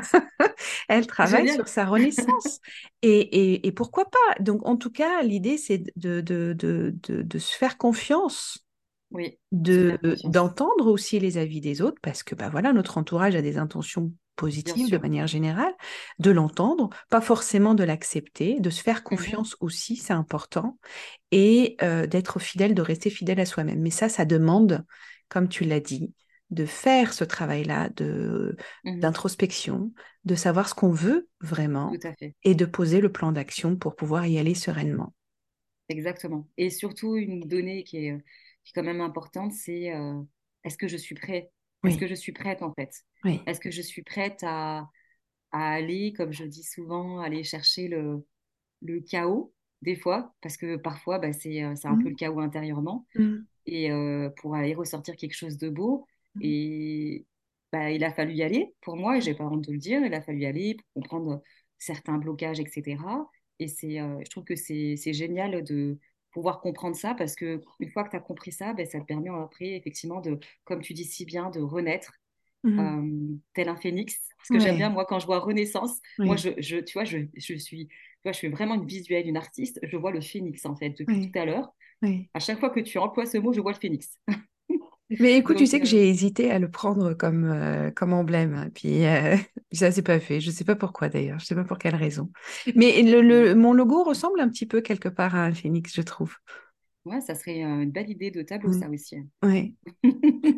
elle travaille génial. sur sa renaissance. Et, et- et pourquoi pas? Donc, en tout cas, l'idée, c'est de, de, de, de, se faire confiance, Oui, de, d'entendre aussi les avis des autres, parce que bah, voilà, notre entourage a des intentions positives de manière générale, de l'entendre, pas forcément de l'accepter, de se faire Mhm, confiance aussi, c'est important, et euh, d'être fidèle, de rester fidèle à soi-même. Mais ça, ça demande, comme tu l'as dit, de faire ce travail-là de mhm, d'introspection, de savoir ce qu'on veut vraiment et de poser le plan d'action pour pouvoir y aller sereinement. Exactement. Et surtout, une donnée qui est, euh, qui est quand même importante, c'est euh, est-ce que je suis prêt? Est-ce que je suis prête en fait? oui. Est-ce que je suis prête à, à aller, comme je dis souvent, aller chercher le, le chaos des fois? Parce que parfois, bah, c'est, euh, un peu Mm, le chaos intérieurement. mm, Et euh, pour aller ressortir quelque chose de beau. Et bah, il a fallu y aller pour moi, et j'ai pas honte de le dire. Il a fallu y aller pour comprendre certains blocages, etc. Et c'est, euh, je trouve que c'est, génial de pouvoir comprendre ça parce que une fois que tu as compris ça, ben, ça te permet après, effectivement, de, comme tu dis si bien, de renaître mm. euh, tel un phénix. Parce que j'aime bien, moi, quand je vois Renaissance, moi, je, je, tu vois, je, je suis, tu vois, je suis vraiment une visuelle, une artiste. Je vois le phénix, en fait, depuis tout à l'heure. oui. À chaque fois que tu emploies ce mot, je vois le phénix. Mais écoute, tu sais que euh, j'ai hésité à le prendre comme, euh, comme emblème. hein. Puis euh, ça s'est pas fait. Je sais pas pourquoi d'ailleurs. Je sais pas pour quelle raison. Mais le, le- mon logo ressemble un petit peu quelque part à un phénix, je trouve. ouais, ça serait une belle idée de tableau, Mm. ça aussi. Ouais.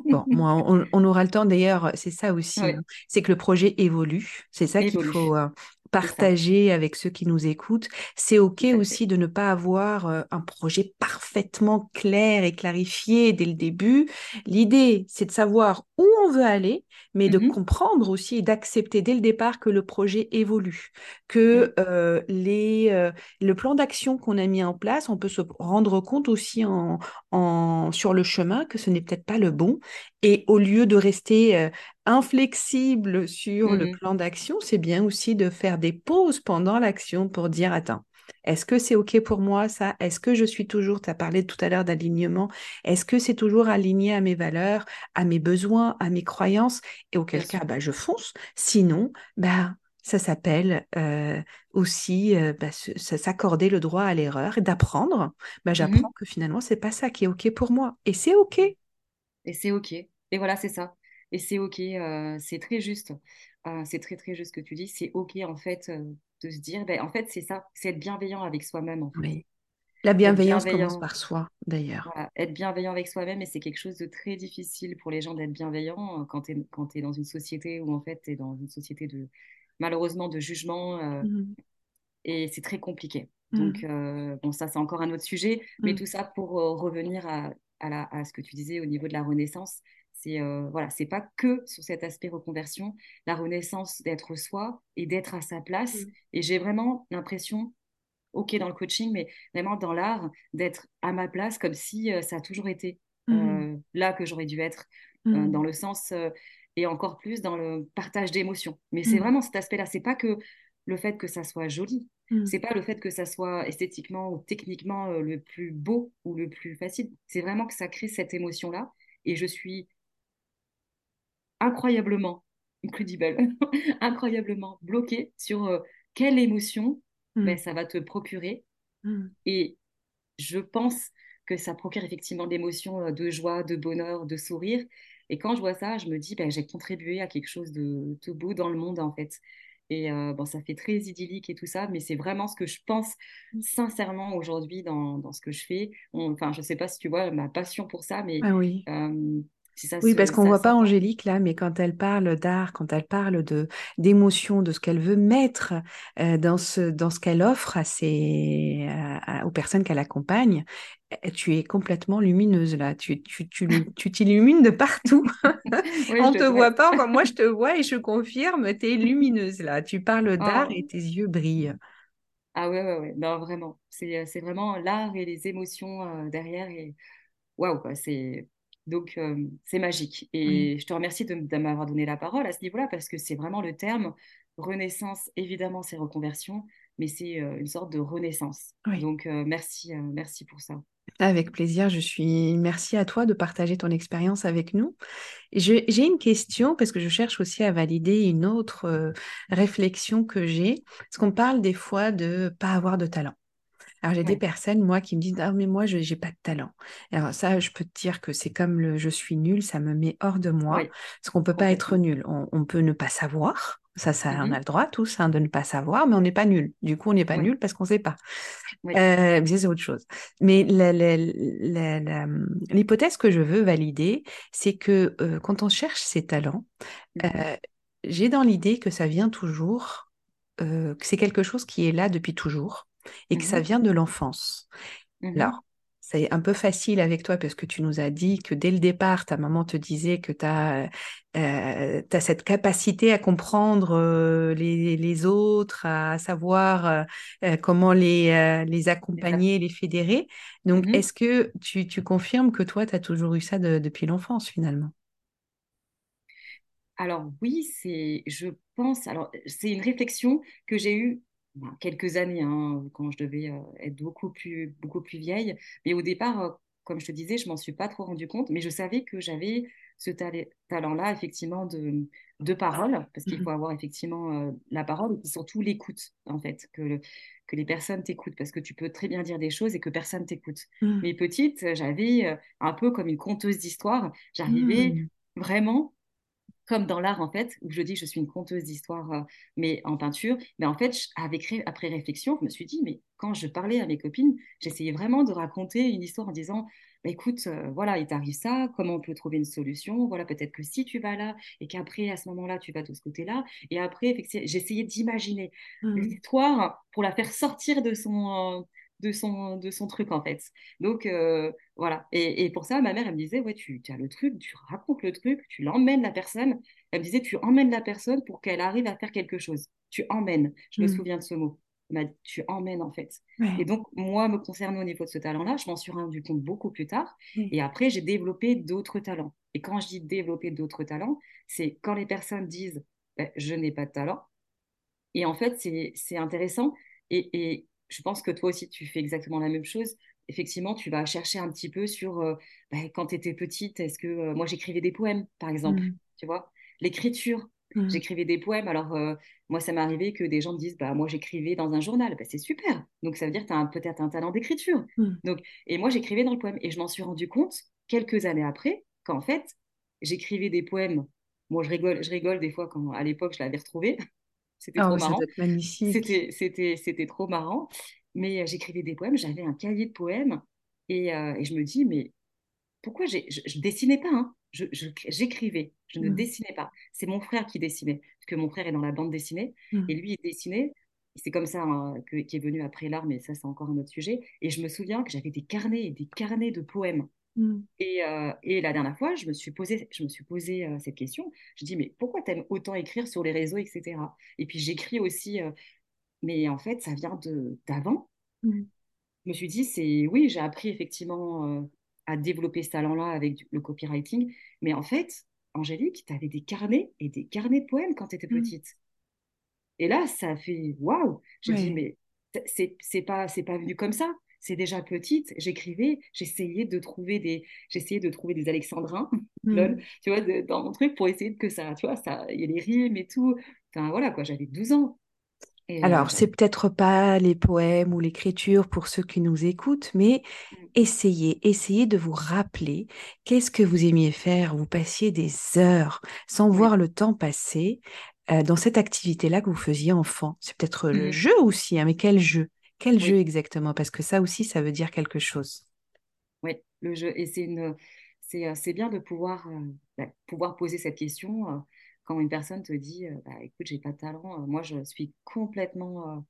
Bon, moi, on, on aura le temps d'ailleurs, c'est ça aussi, hein, c'est que le projet évolue. C'est ça qu'il faut euh, partager avec ceux qui nous écoutent. C'est OK aussi de ne pas avoir euh, un projet parfaitement clair et clarifié dès le début. L'idée, c'est de savoir où on veut aller, mais de Mhm, comprendre aussi et d'accepter dès le départ que le projet évolue, que euh, les, euh, le plan d'action qu'on a mis en place, on peut se rendre compte aussi en, en, sur le chemin que ce n'est peut-être pas le bon. Et au lieu de rester euh, inflexible sur le mhm, plan d'action, c'est bien aussi de faire des pauses pendant l'action pour dire, attends, est-ce que c'est OK pour moi ça? Est-ce que je suis toujours, tu as parlé tout à l'heure d'alignement, est-ce que c'est toujours aligné à mes valeurs, à mes besoins, à mes croyances? Et bien auquel cas, bah, je fonce. Sinon, bah, ça s'appelle euh, aussi euh, bah, s'accorder le droit à l'erreur et d'apprendre. Bah, j'apprends Mhm. que finalement, c'est pas ça qui est OK pour moi. Et c'est OK. Et c'est OK. Et voilà, c'est ça. Et c'est OK. euh, c'est très juste. Euh, c'est très, très juste ce que tu dis. C'est OK, en fait, euh, de se dire, ben, en fait, c'est ça. C'est être bienveillant avec soi-même, en fait. Oui. La bienveillance commence par soi, d'ailleurs. Voilà, être bienveillant avec soi-même, et c'est quelque chose de très difficile pour les gens d'être bienveillant euh, quand tu es, tu dans une société où en fait tu es dans une société de malheureusement de jugement Mhm. et c'est très compliqué. Donc Mhm. euh, bon ça c'est encore un autre sujet, mais tout Mhm. ça pour euh, revenir à, à, la- à ce que tu disais au niveau de la renaissance, c'est euh, voilà, c'est pas que sur cet aspect reconversion, la renaissance d'être soi et d'être à sa place. Mhm. Et j'ai vraiment l'impression ok dans le coaching, mais vraiment dans l'art, d'être à ma place comme si euh, ça a toujours été euh, là que j'aurais dû être, euh, dans le sens, et encore plus dans le partage d'émotions. Mais c'est vraiment cet aspect-là, c'est pas que le fait que ça soit joli, c'est pas le fait que ça soit esthétiquement ou techniquement le plus beau ou le plus facile, c'est vraiment que ça crée cette émotion-là, et je suis incroyablement, incredible, incroyablement bloquée sur euh, quelle émotion ben, Mhm. ça va te procurer. Mhm. Et je pense que ça procure effectivement d'émotions, euh, de joie, de bonheur, de sourire. Et quand je vois ça, je me dis, ben, j'ai contribué à quelque chose de, de beau dans le monde, en fait. Et bon, ça fait très idyllique et tout ça, mais c'est vraiment ce que je pense Mmh. sincèrement aujourd'hui dans, dans, ce que je fais. enfin, je sais pas si tu vois ma passion pour ça, mais ah oui. Si ça oui, se, parce qu'on ne voit pas. Angélique là, mais quand elle parle d'art, quand elle parle de d'émotion, de ce qu'elle veut mettre euh, dans ce dans ce qu'elle offre à ses à- aux personnes qu'elle accompagne, eh, tu es complètement lumineuse là. Tu tu tu tu t'illumines de partout. Oui, On te te voit pas, enfin, moi je te vois et je confirme, tu es lumineuse là. Tu parles d'art et Oh. tes yeux brillent. Ah ouais, ouais, ouais. Non, vraiment. C'est, euh, c'est vraiment l'art et les émotions euh, derrière. Et waouh, quoi. C'est... Donc, euh, c'est magique. Et je te remercie de, de m'avoir donné la parole à ce niveau-là parce que c'est vraiment le terme. Renaissance, évidemment, c'est reconversion, mais c'est euh, une sorte de renaissance. oui. Donc, euh, merci, merci pour ça. Avec plaisir, je suis. Merci à toi de partager ton expérience avec nous. J'ai une question parce que je cherche aussi à valider une autre réflexion que j'ai. Parce qu'on parle des fois de pas avoir de talent. Alors j'ai des personnes, moi, qui me disent, ah mais moi, je n'ai pas de talent. Alors ça, je peux te dire que c'est comme le je suis nul, ça me met hors de moi, oui, parce qu'on peut pas être nul. On, on peut ne pas savoir, ça, ça, on a le droit tous hein, de ne pas savoir, mais on n'est pas nul. Du coup, on n'est pas Oui, nul parce qu'on ne sait pas. oui. Euh, c'est autre chose. Mais l'hypothèse que je veux valider, c'est que euh, quand on cherche ses talents, Mhm. euh, j'ai dans l'idée que ça vient toujours, euh, que c'est quelque chose qui est là depuis toujours et que ça Mhm. vient de l'enfance. Mhm. Alors, c'est un peu facile avec toi parce que tu nous as dit que dès le départ, ta maman te disait que tu as, cette capacité à comprendre euh, les, les autres, à savoir euh, euh, comment les, euh, les accompagner, les fédérer. Donc, Mhm. est-ce que tu, tu confirmes que toi, tu as toujours eu ça de- depuis l'enfance finalement? Alors oui, c'est, je pense, alors c'est une réflexion que j'ai eue quelques années, hein, quand je devais euh, être beaucoup plus, beaucoup plus vieille. Mais au départ, euh, comme je te disais, je m'en suis pas trop rendu compte, mais je savais que j'avais ce tale- talent-là, effectivement, de, de parole, parce qu'il faut Mhm. avoir effectivement euh, la parole et puis surtout l'écoute, en fait, que, le- que les personnes t'écoutent, parce que tu peux très bien dire des choses et que personne t'écoute. Mhm. Mais petite, j'avais euh, un peu comme une conteuse d'histoire, j'arrivais Mhm. vraiment comme dans l'art en fait, où je dis que je suis une conteuse d'histoire, euh, mais en peinture, mais en fait, avec, après réflexion, je me suis dit, mais quand je parlais à mes copines, j'essayais vraiment de raconter une histoire en disant, bah, écoute, euh, voilà, il t'arrive ça, comment on peut trouver une solution, voilà, peut-être que si tu vas là, et qu'après, à ce moment-là, tu vas de ce côté-là, et après, j'essayais d'imaginer Mhm. l'histoire pour la faire sortir de son... euh, de son, de son truc en fait. Donc euh, voilà. Et, et pour ça, ma mère, elle me disait, ouais, tu, tu as le truc, tu racontes le truc, tu l'emmènes la personne. Elle me disait, tu emmènes la personne pour qu'elle arrive à faire quelque chose. Tu emmènes. Je me Mhm. souviens de ce mot. Dit, tu emmènes en fait. Et donc, moi, me concernant au niveau de ce talent-là, je m'en suis rendu compte beaucoup plus tard. Ouais. Et après, j'ai développé d'autres talents. Et quand je dis développer d'autres talents, c'est quand les personnes disent, ben, je n'ai pas de talent. Et en fait, c'est, c'est intéressant. Et, et je pense que toi aussi, tu fais exactement la même chose. Effectivement, tu vas chercher un petit peu sur, euh, ben, quand tu étais petite, est-ce que euh, moi j'écrivais des poèmes, par exemple, Mhm. tu vois, l'écriture. Mhm. J'écrivais des poèmes. Alors, euh, moi, ça m'est arrivé que des gens me disent, bah, moi, j'écrivais dans un journal. Bah, c'est super. Donc, ça veut dire que tu as peut-être un talent d'écriture. Mhm. Donc, et moi, j'écrivais dans le poème. Et je m'en suis rendu compte quelques années après qu'en fait, j'écrivais des poèmes. Moi, je rigole, je rigole des fois quand, à l'époque, je l'avais retrouvé. C'était Ah trop marrant. C'était, c'était, c'était trop marrant. Mais euh, j'écrivais des poèmes, j'avais un cahier de poèmes. Et, euh, et je me dis, mais pourquoi j'ai, je, je dessinais pas, hein. Je, je- j'écrivais, je ne Mhm. dessinais pas. C'est mon frère qui dessinait, parce que mon frère est dans la bande dessinée. Et Mhm. lui, il dessinait. Et C'est comme ça hein, que, qui est venu après l'art, mais ça, c'est encore un autre sujet. Et je me souviens que j'avais des carnets et des carnets de poèmes. Mhm. Et, euh, et la dernière fois, je me suis posé, je me suis posé euh, cette question. Je dis, mais pourquoi tu aimes autant écrire sur les réseaux, etc. Et puis j'écris aussi euh, mais en fait, ça vient d'avant. Mhm. Je me suis dit, c'est oui, j'ai appris effectivement à développer ce talent-là avec du- le copywriting. Mais en fait, Angélique, tu avais des carnets et des carnets de poèmes quand tu étais Mhm. petite. Et là, ça a fait waouh! J'ai dit, Ouais. mais c'est pas, c'est pas venu comme ça. C'est déjà petite, j'écrivais, j'essayais de trouver des, j'essayais de trouver des alexandrins, lol, Mhm. tu vois, de- dans mon truc pour essayer que ça, tu vois, ça, il y ait les rimes et tout. Enfin, voilà, quoi, j'avais 12 ans. Et euh, Alors, c'est j'avais peut-être pas les poèmes ou l'écriture pour ceux qui nous écoutent, mais essayez, essayez de vous rappeler qu'est-ce que vous aimiez faire. Vous passiez des heures sans voir le temps passer. dans cette activité-là que vous faisiez enfant. C'est peut-être le Mhm. jeu aussi, hein, mais quel jeu? Quel jeu exactement? Parce que ça aussi, ça veut dire quelque chose. oui, le jeu. Et c'est une, c'est, euh, bien de pouvoir, euh, bah, pouvoir poser cette question euh, quand une personne te dit, bah, écoute, j'ai pas de talent. Moi, je suis complètement euh,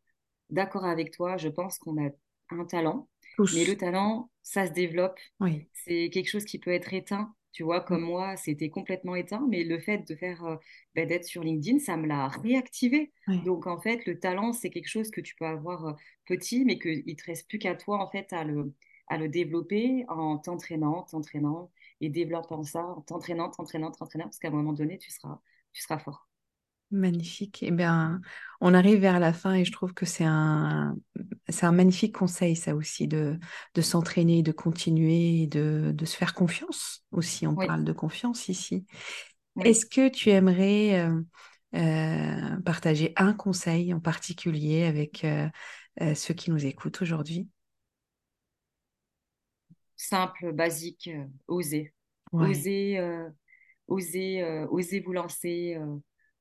d'accord avec toi. Je pense qu'on a un talent, mais le talent, ça se développe. Oui. C'est quelque chose qui peut être éteint. Tu vois, Mm. comme moi, c'était complètement éteint, mais le fait de faire, euh, bah, d'être sur LinkedIn, ça me l'a réactivé. Oui. Donc, en fait, le talent, c'est quelque chose que tu peux avoir euh, petit, mais qu'il ne te reste plus qu'à toi, en fait, à le, à le développer en t'entraînant, t'entraînant et développant ça, en t'entraînant, t'entraînant, t'entraînant, parce qu'à un moment donné, tu seras, tu seras fort. Magnifique. Eh bien, on arrive vers la fin et je trouve que c'est un, c'est un magnifique conseil, ça aussi, de, de s'entraîner, de continuer, et de, de se faire confiance aussi. On Oui, parle de confiance ici. oui. Est-ce que tu aimerais euh, euh, partager un conseil en particulier avec euh, ceux qui nous écoutent aujourd'hui? Simple, basique, oser. Ouais, Oser, euh, osez vous lancer,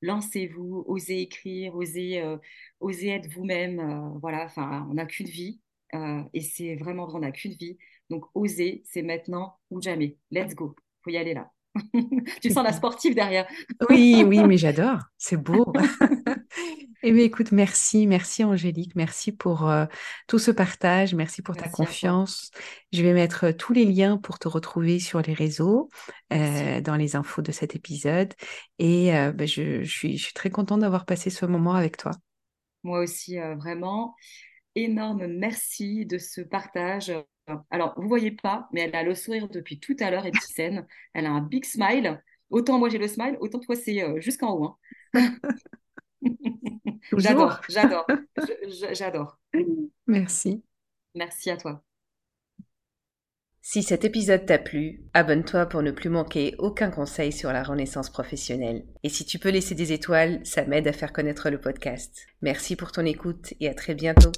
lancez-vous, osez écrire, osez, euh, être vous-même. euh, voilà, enfin, on n'a qu'une vie euh, et c'est vraiment vrai, on n'a qu'une vie. Donc, osez, c'est maintenant ou jamais. Let's go. Faut y aller là. Tu sens la sportive derrière. Oui, oui, mais j'adore. C'est beau. Eh bien, écoute, merci, merci Angélique, merci pour euh, tout ce partage, merci pour ta Merci confiance. Je vais mettre euh, tous les liens pour te retrouver sur les réseaux, euh, dans les infos de cet épisode. Et euh, ben, je, je suis, je suis très contente d'avoir passé ce moment avec toi. Moi aussi, vraiment, énorme merci de ce partage. Alors, vous voyez pas, mais elle a le sourire depuis tout à l'heure, Epicène. Elle a un big smile. Autant moi j'ai le smile, autant toi c'est euh, jusqu'en haut. hein. J'adore, j'adore, j'adore. Merci. Merci à toi. Si cet épisode t'a plu, abonne-toi pour ne plus manquer aucun conseil sur la renaissance professionnelle. Et si tu peux laisser des étoiles, ça m'aide à faire connaître le podcast. Merci pour ton écoute et à très bientôt.